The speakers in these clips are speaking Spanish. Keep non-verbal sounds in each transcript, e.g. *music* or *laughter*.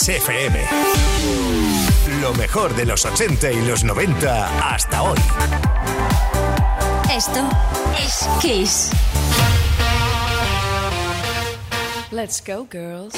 Kiss FM. Lo mejor de los 80 y los 90 hasta hoy. Esto es Kiss. Let's go, girls.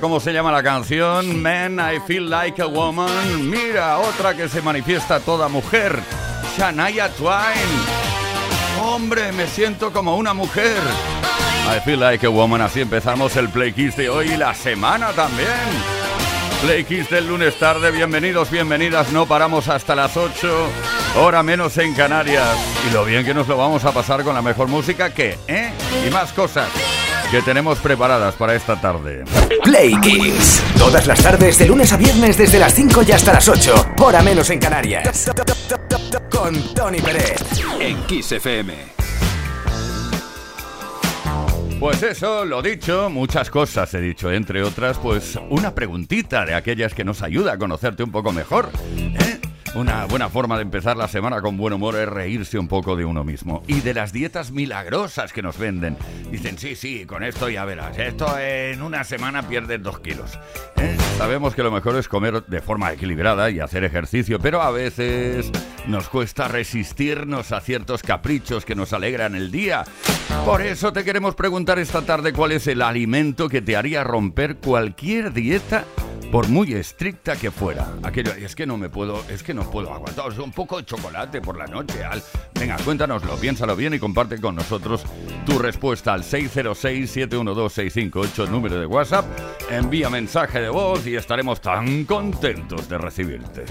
Cómo se llama la canción. Man, I Feel Like a Woman. Mira, otra que se manifiesta toda mujer. Shania Twain. Hombre, me siento como una mujer. I Feel Like a Woman. Así empezamos el Play Kiss de hoy y la semana también. Play Kiss del lunes tarde. Bienvenidos, bienvenidas. No paramos hasta las 8. Hora menos en Canarias. Y lo bien que nos lo vamos a pasar con la mejor música que, ¿eh? Y más cosas que tenemos preparadas para esta tarde. Play Kiss. Todas las tardes, de lunes a viernes, desde las 5 y hasta las 8. Hora menos en Canarias. Con Tony Pérez. En Kiss FM. Pues eso, lo dicho, muchas cosas he dicho, entre otras, pues una preguntita de aquellas que nos ayuda a conocerte un poco mejor. ¿eh? Una buena forma de empezar la semana con buen humor es reírse un poco de uno mismo. Y de las dietas milagrosas que nos venden. Dicen, sí, sí, con esto ya verás. Esto en una semana pierdes dos kilos. ¿Eh? Sabemos que lo mejor es comer de forma equilibrada y hacer ejercicio, pero a veces nos cuesta resistirnos a ciertos caprichos que nos alegran el día. Por eso te queremos preguntar esta tarde cuál es el alimento que te haría romper cualquier dieta por muy estricta que fuera. Aquello, es que no me puedo, es que no puedo aguantar, un poco de chocolate por la noche. Al, venga, cuéntanoslo, piénsalo bien y comparte con nosotros tu respuesta al 606-712-658, número de WhatsApp. Envía mensaje de voz y estaremos tan contentos de recibirte.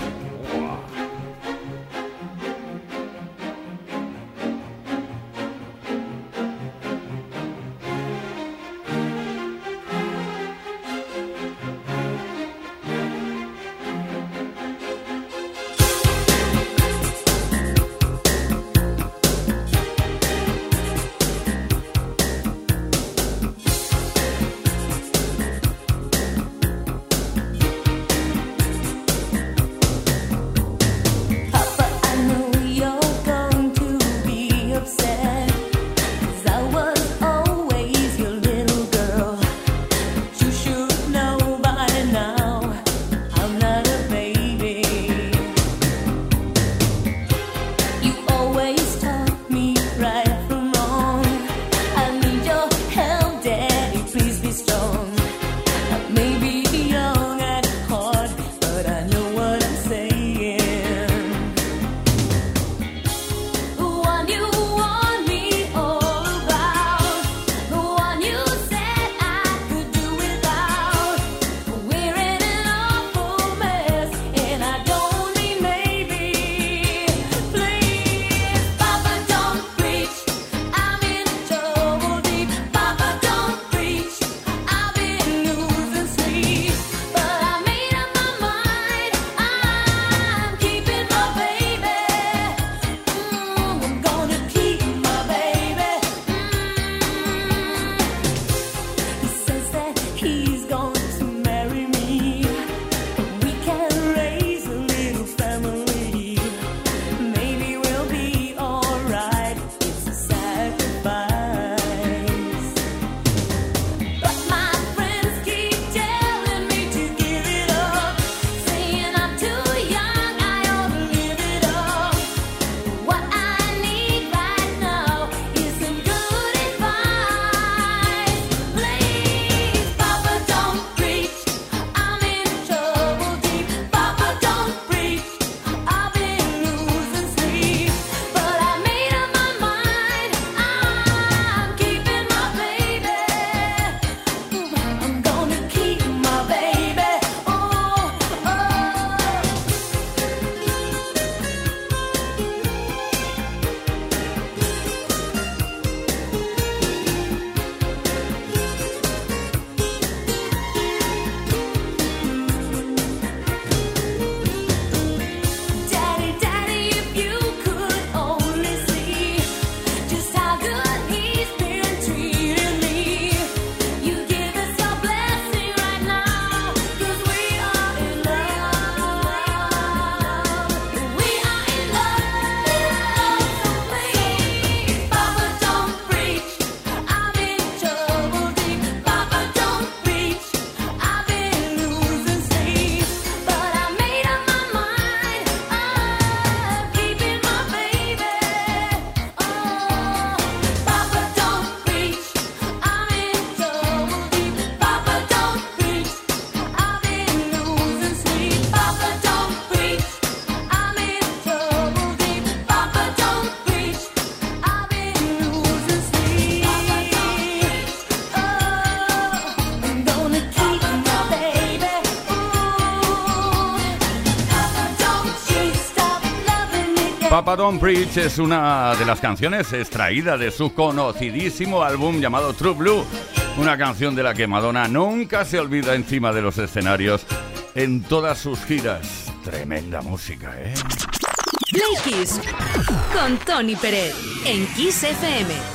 Preach es una de las canciones extraída de su conocidísimo álbum llamado True Blue, una canción de la que Madonna nunca se olvida encima de los escenarios en todas sus giras. Tremenda música, ¿eh? Play Kiss con Tony Pérez en Kiss FM.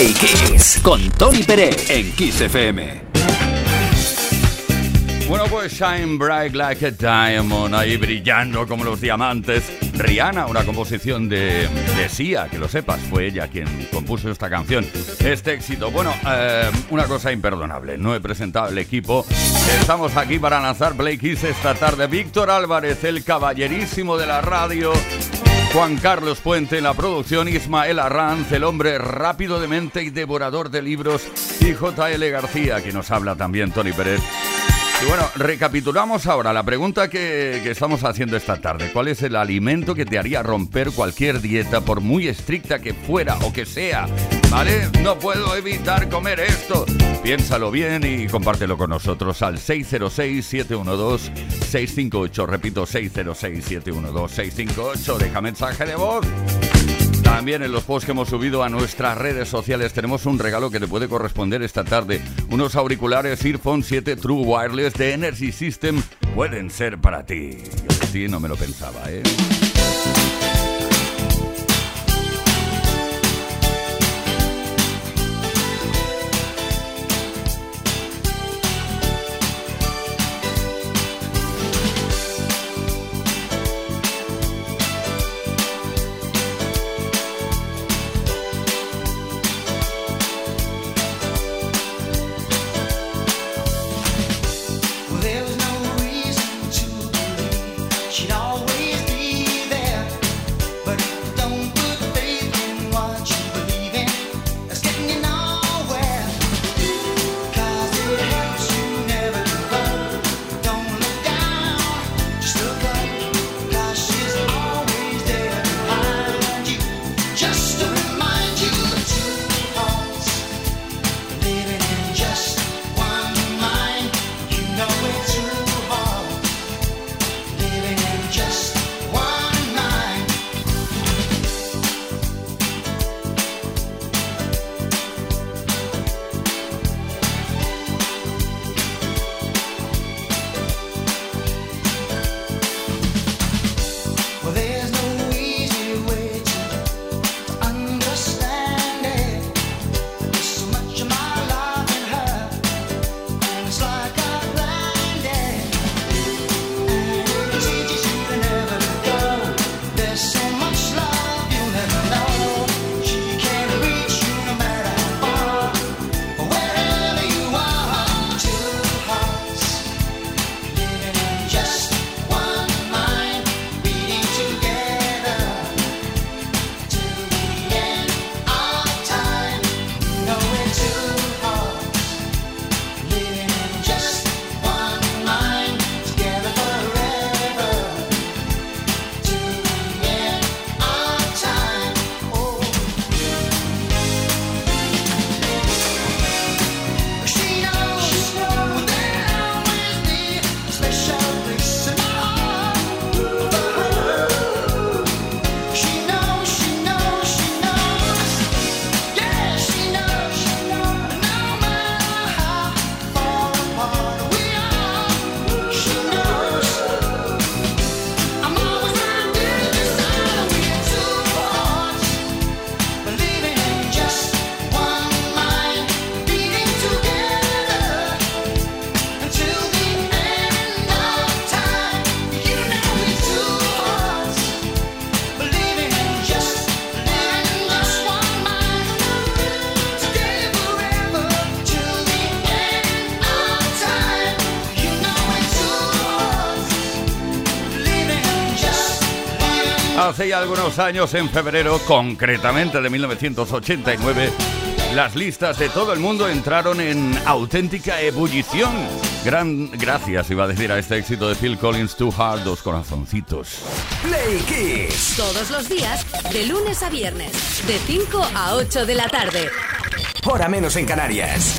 Play Kiss con Tony Pérez en Kiss FM. Bueno, pues Shine Bright Like a Diamond, ahí brillando como los diamantes. Rihanna, una composición de, de Sia, que lo sepas, fue ella quien compuso esta canción. Este éxito. Bueno, eh, una cosa imperdonable, no he presentado el equipo. Estamos aquí para lanzar Play Kiss esta tarde. Víctor Álvarez, el caballerísimo de la radio. Juan Carlos Puente en la producción, Ismael Arranz, el hombre rápido de mente y devorador de libros, y JL García, que nos habla también Tony Pérez. Y bueno, recapitulamos ahora la pregunta que, que estamos haciendo esta tarde. ¿Cuál es el alimento que te haría romper cualquier dieta, por muy estricta que fuera o que sea? ¿Vale? No puedo evitar comer esto. Piénsalo bien y compártelo con nosotros al 606-712-658. Repito, 606-712-658. Deja mensaje de voz. También en los posts que hemos subido a nuestras redes sociales tenemos un regalo que te puede corresponder esta tarde. Unos auriculares Earphone 7 True Wireless de Energy System pueden ser para ti. Yo ti no me lo pensaba, ¿eh? Hace ya algunos años, en febrero, concretamente de 1989, las listas de todo el mundo entraron en auténtica ebullición. Gran gracias, iba a decir, a este éxito de Phil Collins, Too Hard, Dos Corazoncitos. Play Kiss. Todos los días, de lunes a viernes, de 5 a 8 de la tarde. Hora menos en Canarias.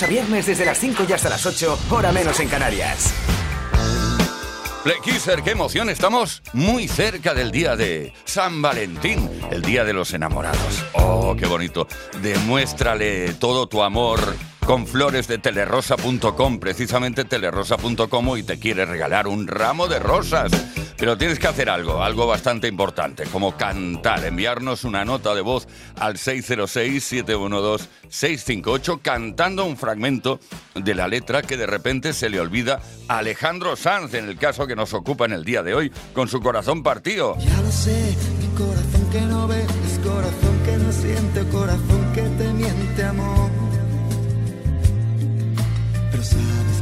A viernes desde las 5 y hasta las 8, hora menos en Canarias. Play Kisser, qué emoción, estamos muy cerca del día de San Valentín, el día de los enamorados. Oh, qué bonito. Demuéstrale todo tu amor con flores de telerosa.com, precisamente telerosa.com y te quiere regalar un ramo de rosas. Pero tienes que hacer algo, algo bastante importante, como cantar, enviarnos una nota de voz al 606-712-658 cantando un fragmento de la letra que de repente se le olvida a Alejandro Sanz, en el caso que nos ocupa en el día de hoy, con su corazón partido. Ya lo sé, mi corazón que no ve, es corazón que no siente, corazón que te miente, amor. Pero sabes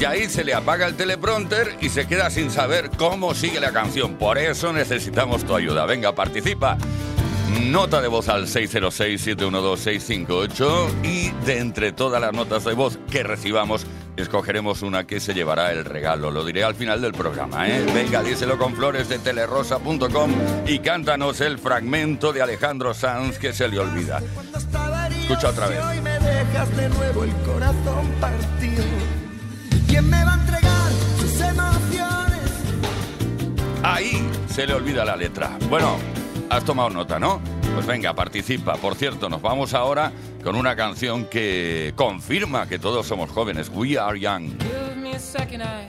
Y ahí se le apaga el teleprompter y se queda sin saber cómo sigue la canción. Por eso necesitamos tu ayuda. Venga, participa. Nota de voz al 606-712-658 y de entre todas las notas de voz que recibamos, escogeremos una que se llevará el regalo. Lo diré al final del programa, ¿eh? Venga, díselo con flores de telerosa.com y cántanos el fragmento de Alejandro Sanz que se le olvida. Escucha otra vez. hoy me dejas de nuevo el corazón partido. ¿Y quién me va a entregar sus emociones? Ahí se le olvida la letra. Bueno, has tomado nota, ¿no? Pues venga, participa. Por cierto, nos vamos ahora con una canción que confirma que todos somos jóvenes. We are young. Give me a second, I,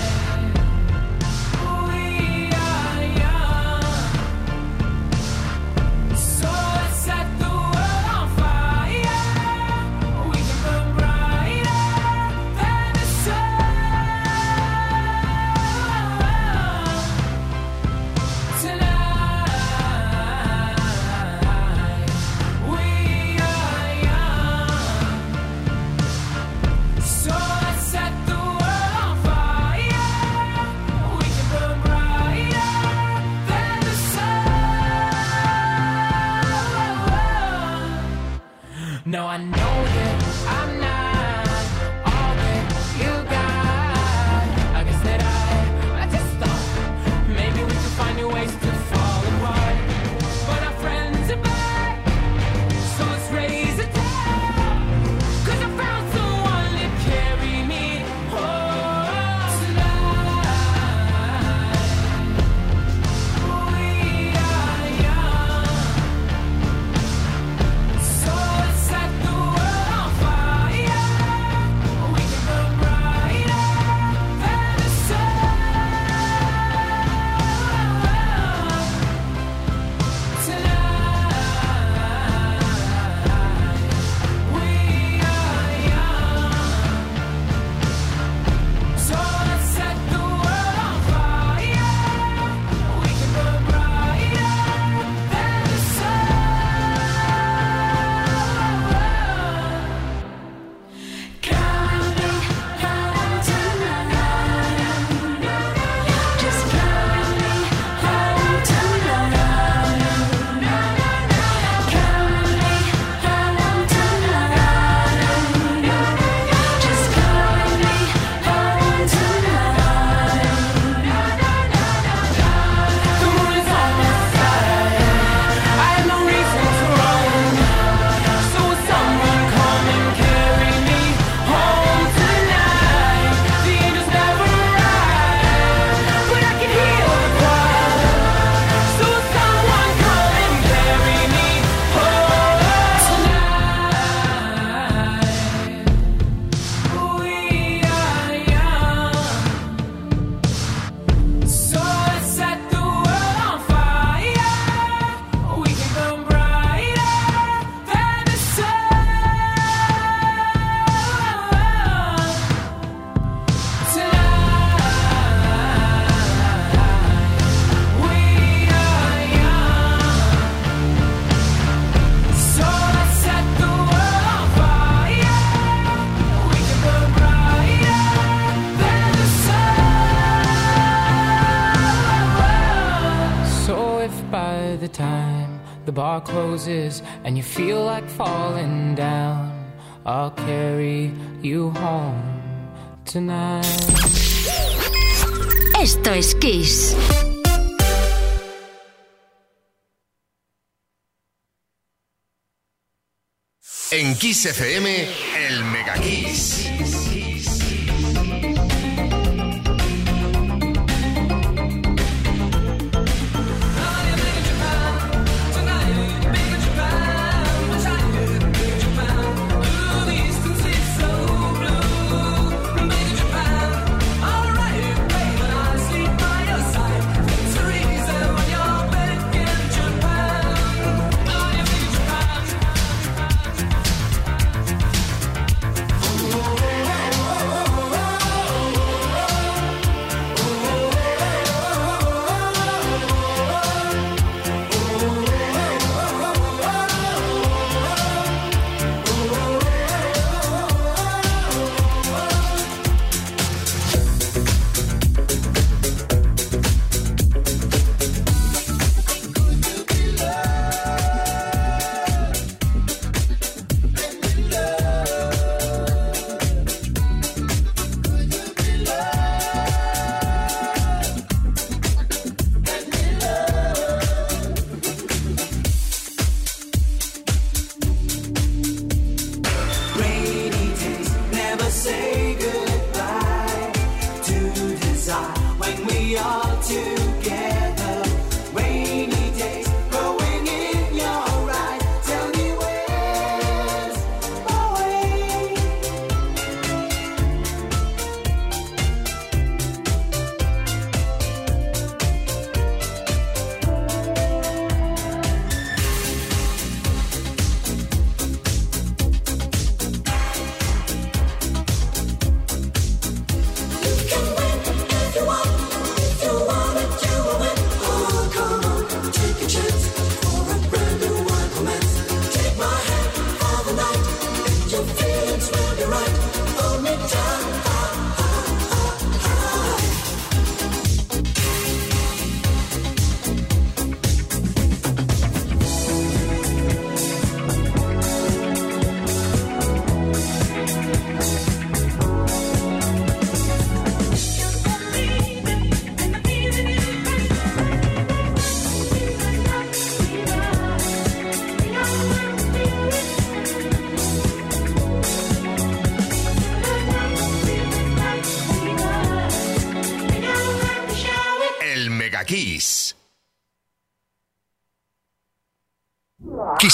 En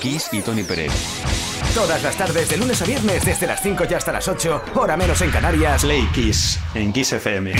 Kiss y Tony Pérez. Todas las tardes, de lunes a viernes, desde las 5 y hasta las 8, hora menos en Canarias. Play Kiss en Kiss FM.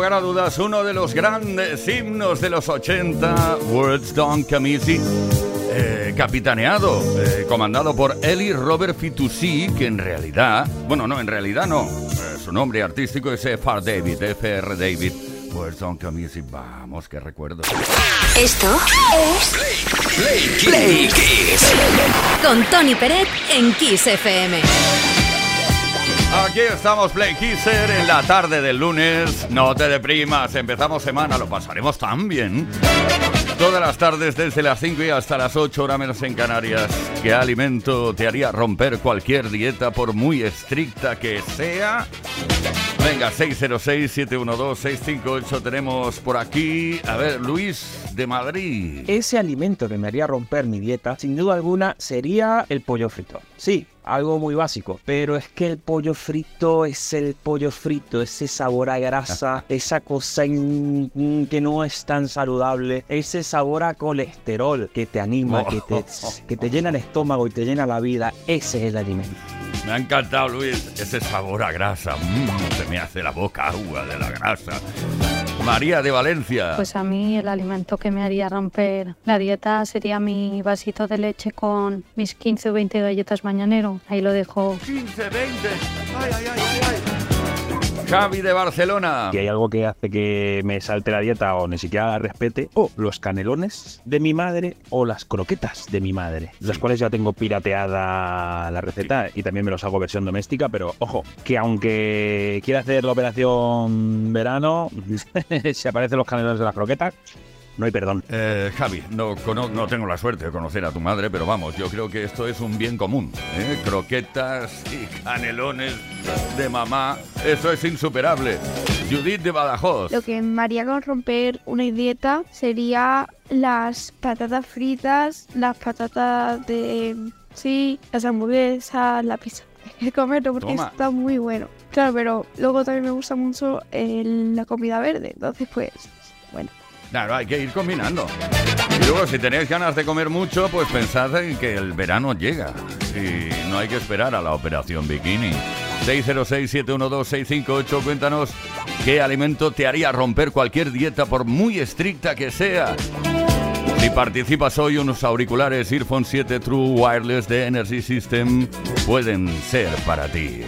Lugar a dudas, uno de los grandes himnos de los 80, Words Don't Come Easy, eh, capitaneado, eh, comandado por Eli Robert Fitoussi, que en realidad, bueno, no, en realidad no, eh, su nombre artístico es F.R. David, F.R. David. Words Don't Come Easy, vamos, qué recuerdo. Esto es Play Kiss. con Tony Peret en Kiss FM. Aquí estamos, Play Kisser, en la tarde del lunes. No te deprimas, empezamos semana, lo pasaremos tan bien. Todas las tardes desde las 5 y hasta las 8 hora menos en Canarias. ¿Qué alimento te haría romper cualquier dieta por muy estricta que sea? Venga, 606-712-658 tenemos por aquí. A ver, Luis de Madrid. Ese alimento que me haría romper mi dieta, sin duda alguna, sería el pollo frito. Sí, algo muy básico, pero es que el pollo frito es el pollo frito, ese sabor a grasa, *laughs* esa cosa in- que no es tan saludable, ese sabor a colesterol que te anima, que te, *laughs* que te llena el estómago y te llena la vida, ese es el alimento. Me ha encantado, Luis, ese sabor a grasa. Mm, se me hace la boca agua de la grasa. María de Valencia. Pues a mí el alimento que me haría romper la dieta sería mi vasito de leche con mis 15 o 20 galletas mañanero. Ahí lo dejo. 15, 20. Ay, ay, ay, ay, ay. Javi de Barcelona. Si hay algo que hace que me salte la dieta o ni siquiera la respete, o los canelones de mi madre o las croquetas de mi madre, las cuales ya tengo pirateada la receta y también me los hago versión doméstica, pero ojo, que aunque quiera hacer la operación verano, *laughs* si aparecen los canelones de las croquetas, no hay perdón. Eh, Javi, no, cono- no tengo la suerte de conocer a tu madre, pero vamos, yo creo que esto es un bien común. ¿eh? Croquetas y canelones de mamá, eso es insuperable. Judith de Badajoz. Lo que me haría con romper una dieta sería las patatas fritas, las patatas de... Sí, las hamburguesas, la pizza. *laughs* Que comerlo porque Toma. está muy bueno. Claro, pero luego también me gusta mucho eh, la comida verde. Entonces, pues, bueno. Claro, hay que ir combinando. Y luego, si tenéis ganas de comer mucho, pues pensad en que el verano llega. Y no hay que esperar a la operación bikini. 606-712-658, cuéntanos qué alimento te haría romper cualquier dieta por muy estricta que sea. Si participas hoy, unos auriculares Earphone 7 True Wireless de Energy System pueden ser para ti.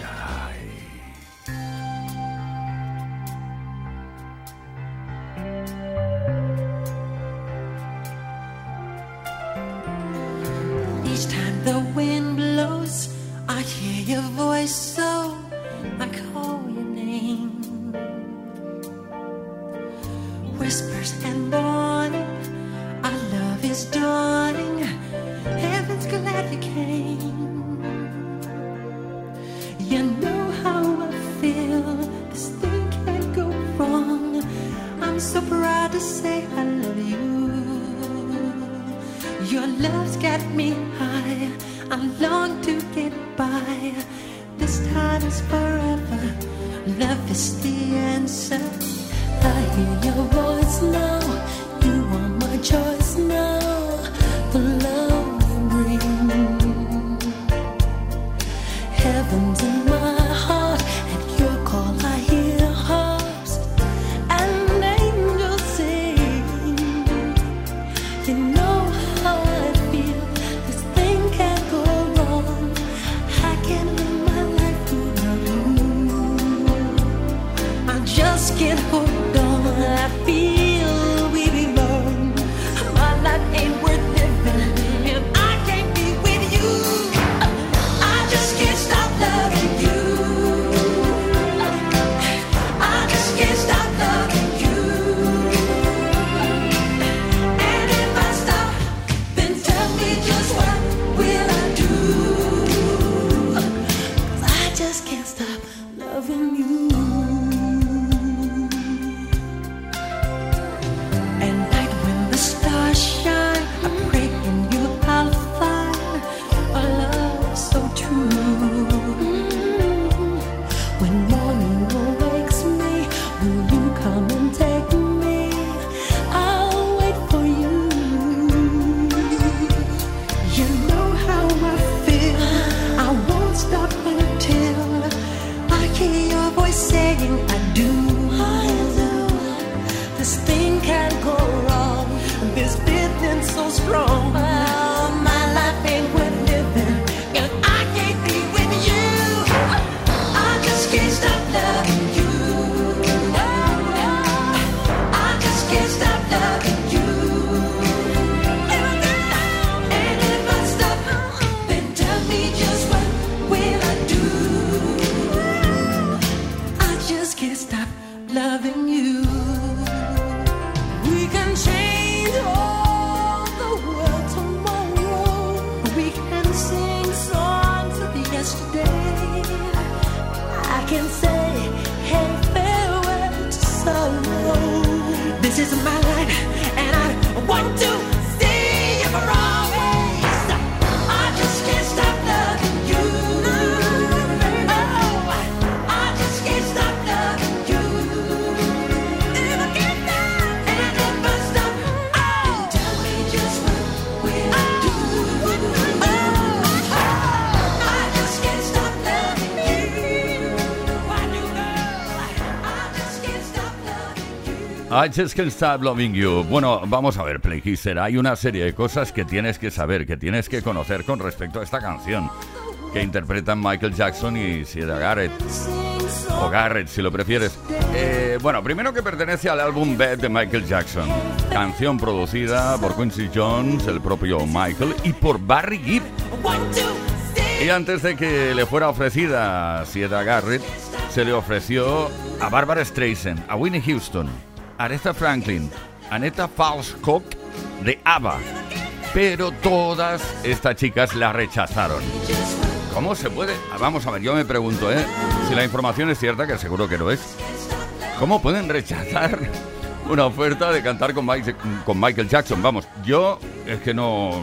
I just can't stop loving you. Bueno, vamos a ver, Playkisser. Hay una serie de cosas que tienes que saber, que tienes que conocer con respecto a esta canción que interpretan Michael Jackson y Sierra Garrett. O Garrett, si lo prefieres. Eh, bueno, primero que pertenece al álbum Bad de Michael Jackson. Canción producida por Quincy Jones, el propio Michael, y por Barry Gibb. Y antes de que le fuera ofrecida a Sierra Garrett, se le ofreció a Barbara Streisand, a Winnie Houston, Aretha Franklin, Aneta Falskog de ABBA. Pero todas estas chicas la rechazaron. ¿Cómo se puede? Ah, Vamos a ver, yo me pregunto, ¿eh? Si la información es cierta, que seguro que lo es. ¿Cómo pueden rechazar una oferta de cantar con Michael Jackson? Vamos, yo es que no,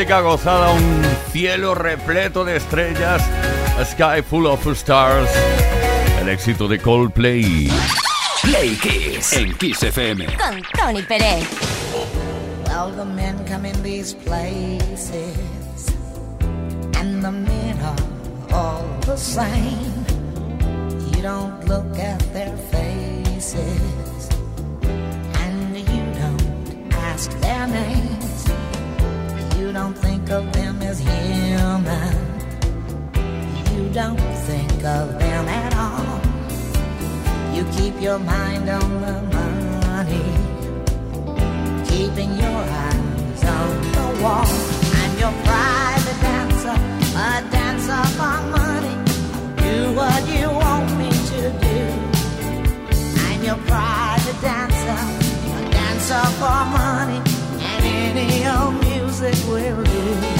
auténtica gozada, un cielo repleto de estrellas, a sky full of stars. El éxito de Coldplay. Play Kiss. En Kiss FM. Con Tony Pérez. Well, the men come in these places, and the men are all the same. Don't think of them at all. You keep your mind on the money keeping your eyes on the wall. I'm your private dancer, a dancer for money. Do what you want me to do. I'm your private dancer, a dancer for money, and any old music will do.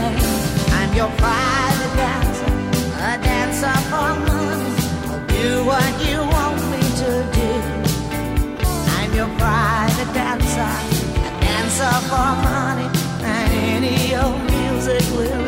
Name. I'm your private dancer, a dancer for money. I'll do what you want me to do. I'm your private dancer, a dancer for money, and any old music will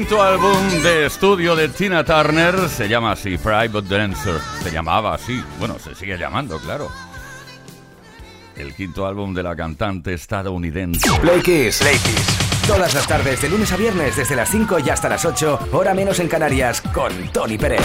quinto álbum de estudio de Tina Turner se llama así, Private Dancer. Se llamaba así, bueno, se sigue llamando, claro. El quinto álbum de la cantante estadounidense. Play Kiss. Todas las tardes, de lunes a viernes, desde las 5 y hasta las 8, hora menos en Canarias, con Tony Pérez.